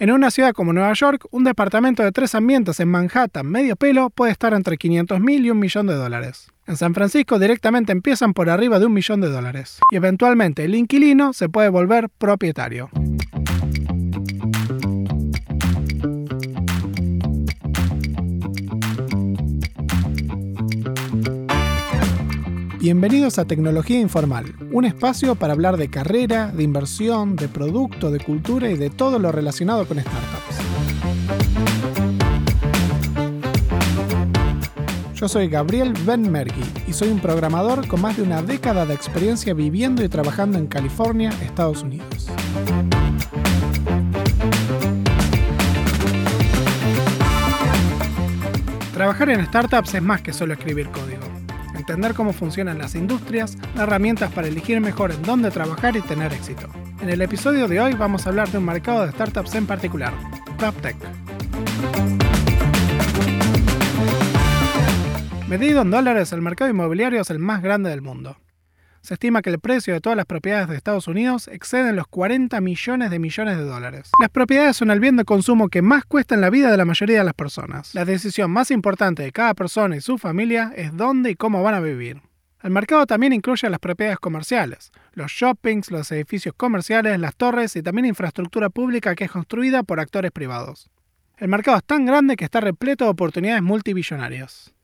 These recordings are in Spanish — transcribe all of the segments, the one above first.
En una ciudad como Nueva York, un departamento de tres ambientes en Manhattan medio pelo puede estar entre 500 mil y un millón de dólares. En San Francisco directamente empiezan por arriba de un millón de dólares. Y eventualmente el inquilino se puede volver propietario. Bienvenidos a Tecnología Informal, un espacio para hablar de carrera, de inversión, de producto, de cultura y de todo lo relacionado con startups. Yo soy Gabriel Benmergui y soy un programador con más de una década de experiencia viviendo y trabajando en California, Estados Unidos. Trabajar en startups es más que solo escribir código entender cómo funcionan las industrias, herramientas para elegir mejor en dónde trabajar y tener éxito. En el episodio de hoy vamos a hablar de un mercado de startups en particular, PropTech. Medido en dólares, el mercado inmobiliario es el más grande del mundo. Se estima que el precio de todas las propiedades de Estados Unidos exceden los 40 millones de millones de dólares. Las propiedades son el bien de consumo que más cuesta en la vida de la mayoría de las personas. La decisión más importante de cada persona y su familia es dónde y cómo van a vivir. El mercado también incluye las propiedades comerciales, los shoppings, los edificios comerciales, las torres y también infraestructura pública que es construida por actores privados. El mercado es tan grande que está repleto de oportunidades multibillonarias.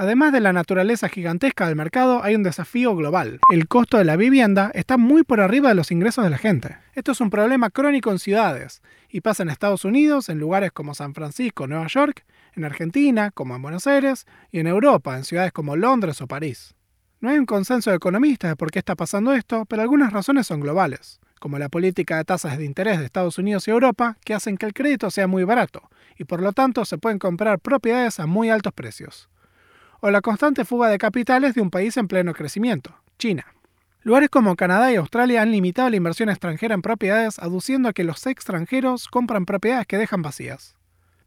Además de la naturaleza gigantesca del mercado, hay un desafío global. El costo de la vivienda está muy por arriba de los ingresos de la gente. Esto es un problema crónico en ciudades, y pasa en Estados Unidos, en lugares como San Francisco, Nueva York, en Argentina, como en Buenos Aires, y en Europa, en ciudades como Londres o París. No hay un consenso de economistas de por qué está pasando esto, pero algunas razones son globales, como la política de tasas de interés de Estados Unidos y Europa, que hacen que el crédito sea muy barato, y por lo tanto se pueden comprar propiedades a muy altos precios o la constante fuga de capitales de un país en pleno crecimiento, China. Lugares como Canadá y Australia han limitado la inversión extranjera en propiedades aduciendo a que los extranjeros compran propiedades que dejan vacías.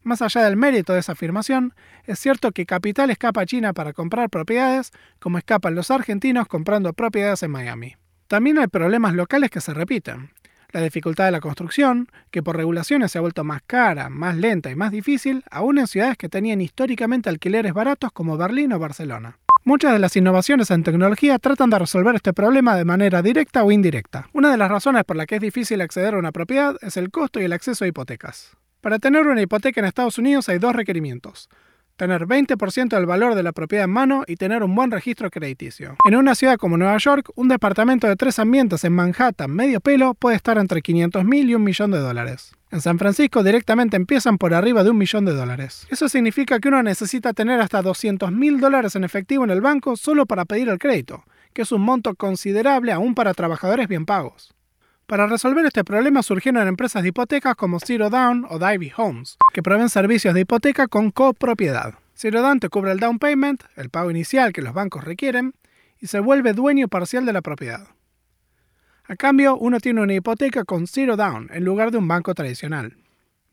Más allá del mérito de esa afirmación, es cierto que capital escapa a China para comprar propiedades como escapan los argentinos comprando propiedades en Miami. También hay problemas locales que se repiten la dificultad de la construcción, que por regulaciones se ha vuelto más cara, más lenta y más difícil, aún en ciudades que tenían históricamente alquileres baratos como Berlín o Barcelona. Muchas de las innovaciones en tecnología tratan de resolver este problema de manera directa o indirecta. Una de las razones por la que es difícil acceder a una propiedad es el costo y el acceso a hipotecas. Para tener una hipoteca en Estados Unidos hay dos requerimientos tener 20% del valor de la propiedad en mano y tener un buen registro crediticio. En una ciudad como Nueva York, un departamento de tres ambientes en Manhattan medio pelo puede estar entre 500 mil y un millón de dólares. En San Francisco directamente empiezan por arriba de un millón de dólares. Eso significa que uno necesita tener hasta 200 mil dólares en efectivo en el banco solo para pedir el crédito, que es un monto considerable aún para trabajadores bien pagos. Para resolver este problema surgieron empresas de hipotecas como Zero Down o Divey Homes, que proveen servicios de hipoteca con copropiedad. Zero Down te cubre el down payment, el pago inicial que los bancos requieren, y se vuelve dueño parcial de la propiedad. A cambio, uno tiene una hipoteca con Zero Down en lugar de un banco tradicional.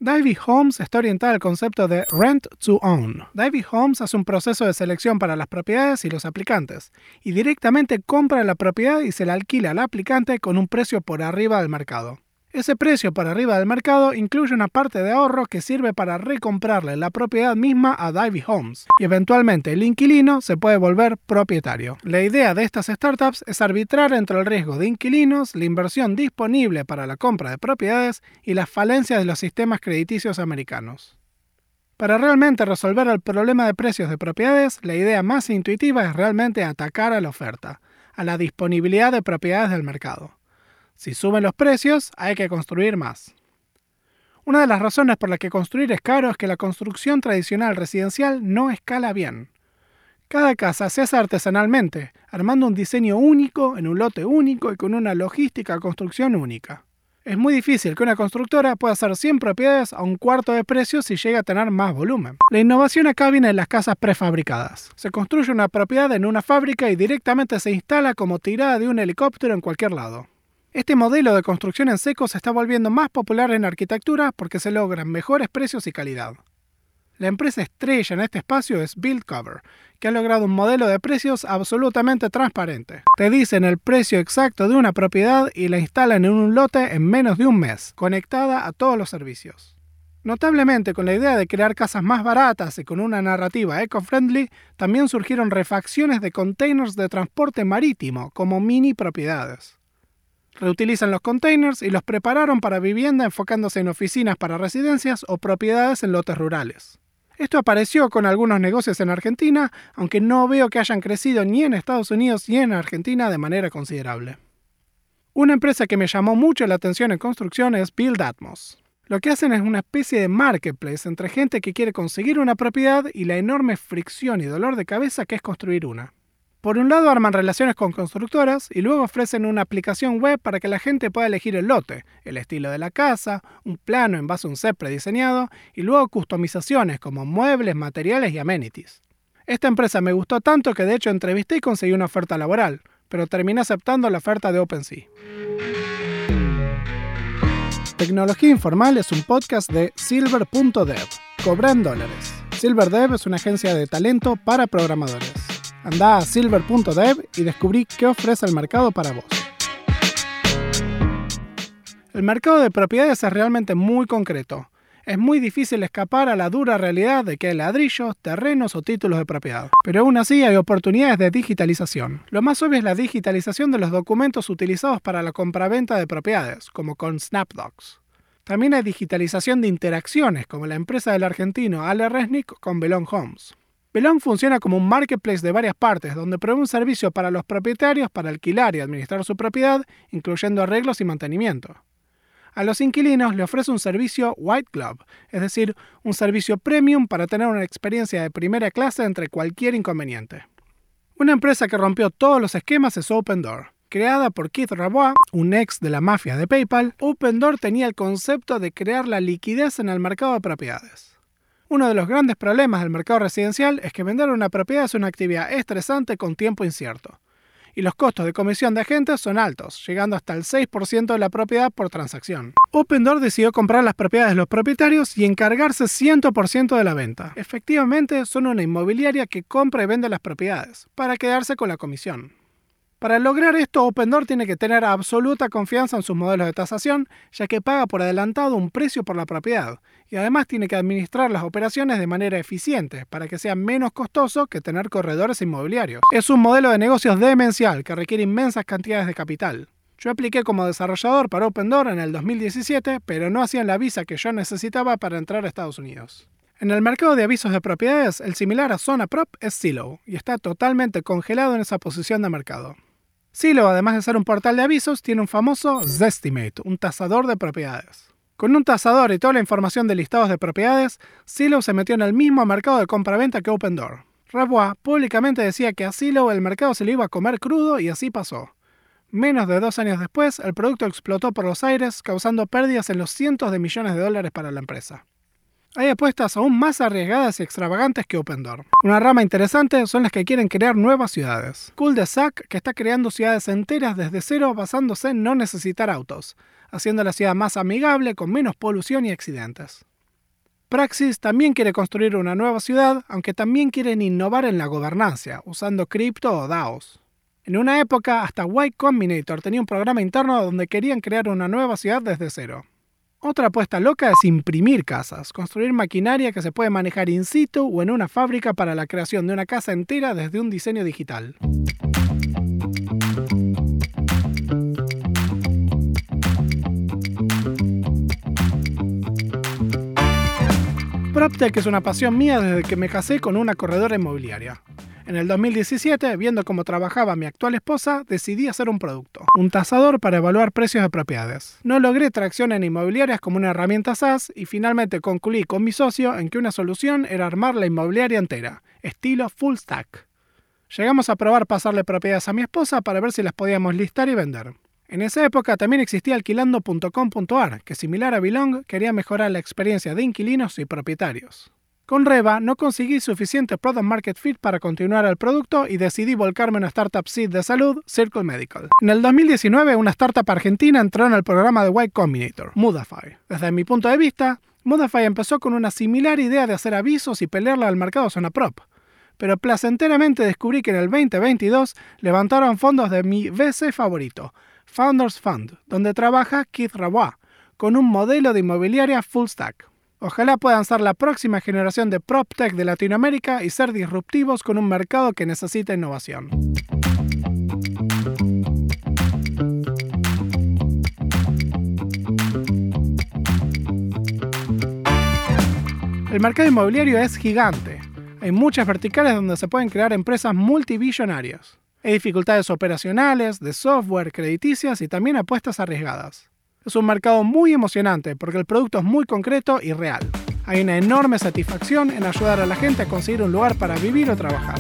Divey Homes está orientada al concepto de Rent to Own. Divey Homes hace un proceso de selección para las propiedades y los aplicantes, y directamente compra la propiedad y se la alquila al aplicante con un precio por arriba del mercado. Ese precio por arriba del mercado incluye una parte de ahorro que sirve para recomprarle la propiedad misma a Divey Homes y eventualmente el inquilino se puede volver propietario. La idea de estas startups es arbitrar entre el riesgo de inquilinos, la inversión disponible para la compra de propiedades y las falencias de los sistemas crediticios americanos. Para realmente resolver el problema de precios de propiedades, la idea más intuitiva es realmente atacar a la oferta, a la disponibilidad de propiedades del mercado. Si suben los precios, hay que construir más. Una de las razones por las que construir es caro es que la construcción tradicional residencial no escala bien. Cada casa se hace artesanalmente, armando un diseño único en un lote único y con una logística de construcción única. Es muy difícil que una constructora pueda hacer 100 propiedades a un cuarto de precio si llega a tener más volumen. La innovación acá viene en las casas prefabricadas. Se construye una propiedad en una fábrica y directamente se instala como tirada de un helicóptero en cualquier lado. Este modelo de construcción en seco se está volviendo más popular en arquitectura porque se logran mejores precios y calidad. La empresa estrella en este espacio es BuildCover, que ha logrado un modelo de precios absolutamente transparente. Te dicen el precio exacto de una propiedad y la instalan en un lote en menos de un mes, conectada a todos los servicios. Notablemente, con la idea de crear casas más baratas y con una narrativa eco-friendly, también surgieron refacciones de containers de transporte marítimo como mini propiedades. Reutilizan los containers y los prepararon para vivienda enfocándose en oficinas para residencias o propiedades en lotes rurales. Esto apareció con algunos negocios en Argentina, aunque no veo que hayan crecido ni en Estados Unidos ni en Argentina de manera considerable. Una empresa que me llamó mucho la atención en construcción es Build Atmos. Lo que hacen es una especie de marketplace entre gente que quiere conseguir una propiedad y la enorme fricción y dolor de cabeza que es construir una. Por un lado arman relaciones con constructoras y luego ofrecen una aplicación web para que la gente pueda elegir el lote, el estilo de la casa, un plano en base a un set prediseñado y luego customizaciones como muebles, materiales y amenities. Esta empresa me gustó tanto que de hecho entrevisté y conseguí una oferta laboral, pero terminé aceptando la oferta de OpenSea. Tecnología Informal es un podcast de Silver.dev. Cobra en dólares. SilverDev es una agencia de talento para programadores. Anda a silver.dev y descubrí qué ofrece el mercado para vos. El mercado de propiedades es realmente muy concreto. Es muy difícil escapar a la dura realidad de que hay ladrillos, terrenos o títulos de propiedad. Pero aún así hay oportunidades de digitalización. Lo más obvio es la digitalización de los documentos utilizados para la compraventa de propiedades, como con SnapDocs. También hay digitalización de interacciones, como la empresa del argentino Ale Resnick con Belong Homes. Belong funciona como un marketplace de varias partes, donde provee un servicio para los propietarios para alquilar y administrar su propiedad, incluyendo arreglos y mantenimiento. A los inquilinos le ofrece un servicio White Glove, es decir, un servicio premium para tener una experiencia de primera clase entre cualquier inconveniente. Una empresa que rompió todos los esquemas es Open Door. Creada por Keith Rabois, un ex de la mafia de PayPal, OpenDoor tenía el concepto de crear la liquidez en el mercado de propiedades. Uno de los grandes problemas del mercado residencial es que vender una propiedad es una actividad estresante con tiempo incierto. Y los costos de comisión de agentes son altos, llegando hasta el 6% de la propiedad por transacción. OpenDoor decidió comprar las propiedades de los propietarios y encargarse 100% de la venta. Efectivamente, son una inmobiliaria que compra y vende las propiedades, para quedarse con la comisión. Para lograr esto, OpenDoor tiene que tener absoluta confianza en sus modelos de tasación, ya que paga por adelantado un precio por la propiedad, y además tiene que administrar las operaciones de manera eficiente, para que sea menos costoso que tener corredores inmobiliarios. Es un modelo de negocios demencial que requiere inmensas cantidades de capital. Yo apliqué como desarrollador para OpenDoor en el 2017, pero no hacían la visa que yo necesitaba para entrar a Estados Unidos. En el mercado de avisos de propiedades, el similar a Zona Prop es Zillow, y está totalmente congelado en esa posición de mercado. Silo, además de ser un portal de avisos, tiene un famoso Zestimate, un tasador de propiedades. Con un tasador y toda la información de listados de propiedades, Silo se metió en el mismo mercado de compra-venta que Opendoor. Rabois públicamente decía que a Silo el mercado se le iba a comer crudo y así pasó. Menos de dos años después, el producto explotó por los aires, causando pérdidas en los cientos de millones de dólares para la empresa. Hay apuestas aún más arriesgadas y extravagantes que OpenDoor. Una rama interesante son las que quieren crear nuevas ciudades. Cool de Sac, que está creando ciudades enteras desde cero basándose en no necesitar autos, haciendo la ciudad más amigable, con menos polución y accidentes. Praxis también quiere construir una nueva ciudad, aunque también quieren innovar en la gobernanza, usando cripto o DAOs. En una época, hasta Y Combinator tenía un programa interno donde querían crear una nueva ciudad desde cero. Otra apuesta loca es imprimir casas, construir maquinaria que se puede manejar in situ o en una fábrica para la creación de una casa entera desde un diseño digital. PropTech es una pasión mía desde que me casé con una corredora inmobiliaria. En el 2017, viendo cómo trabajaba mi actual esposa, decidí hacer un producto, un tasador para evaluar precios de propiedades. No logré tracción en inmobiliarias como una herramienta SaaS y finalmente concluí con mi socio en que una solución era armar la inmobiliaria entera, estilo full stack. Llegamos a probar pasarle propiedades a mi esposa para ver si las podíamos listar y vender. En esa época también existía alquilando.com.ar, que similar a Belong quería mejorar la experiencia de inquilinos y propietarios. Con Reva no conseguí suficiente product market fit para continuar el producto y decidí volcarme a una startup seed de salud, Circle Medical. En el 2019, una startup argentina entró en el programa de White Combinator, Mudafy. Desde mi punto de vista, Mudafy empezó con una similar idea de hacer avisos y pelearla al mercado zona prop. Pero placenteramente descubrí que en el 2022 levantaron fondos de mi VC favorito, Founders Fund, donde trabaja Keith Rabois, con un modelo de inmobiliaria full stack. Ojalá puedan ser la próxima generación de PropTech de Latinoamérica y ser disruptivos con un mercado que necesita innovación. El mercado inmobiliario es gigante. Hay muchas verticales donde se pueden crear empresas multibillonarias. Hay dificultades operacionales, de software, crediticias y también apuestas arriesgadas. Es un mercado muy emocionante porque el producto es muy concreto y real. Hay una enorme satisfacción en ayudar a la gente a conseguir un lugar para vivir o trabajar.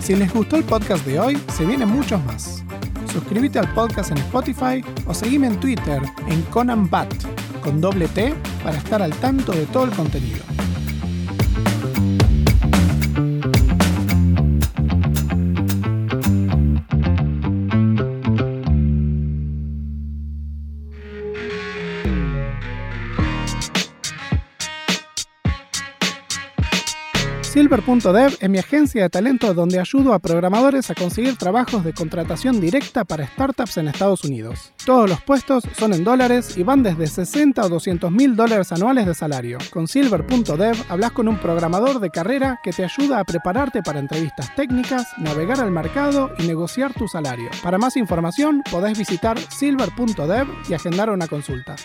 Si les gustó el podcast de hoy, se vienen muchos más suscríbete al podcast en Spotify o seguime en Twitter en Conan Bat con doble T para estar al tanto de todo el contenido. Silver.dev es mi agencia de talento donde ayudo a programadores a conseguir trabajos de contratación directa para startups en Estados Unidos. Todos los puestos son en dólares y van desde 60 o 200 mil dólares anuales de salario. Con Silver.dev hablas con un programador de carrera que te ayuda a prepararte para entrevistas técnicas, navegar al mercado y negociar tu salario. Para más información podés visitar silver.dev y agendar una consulta.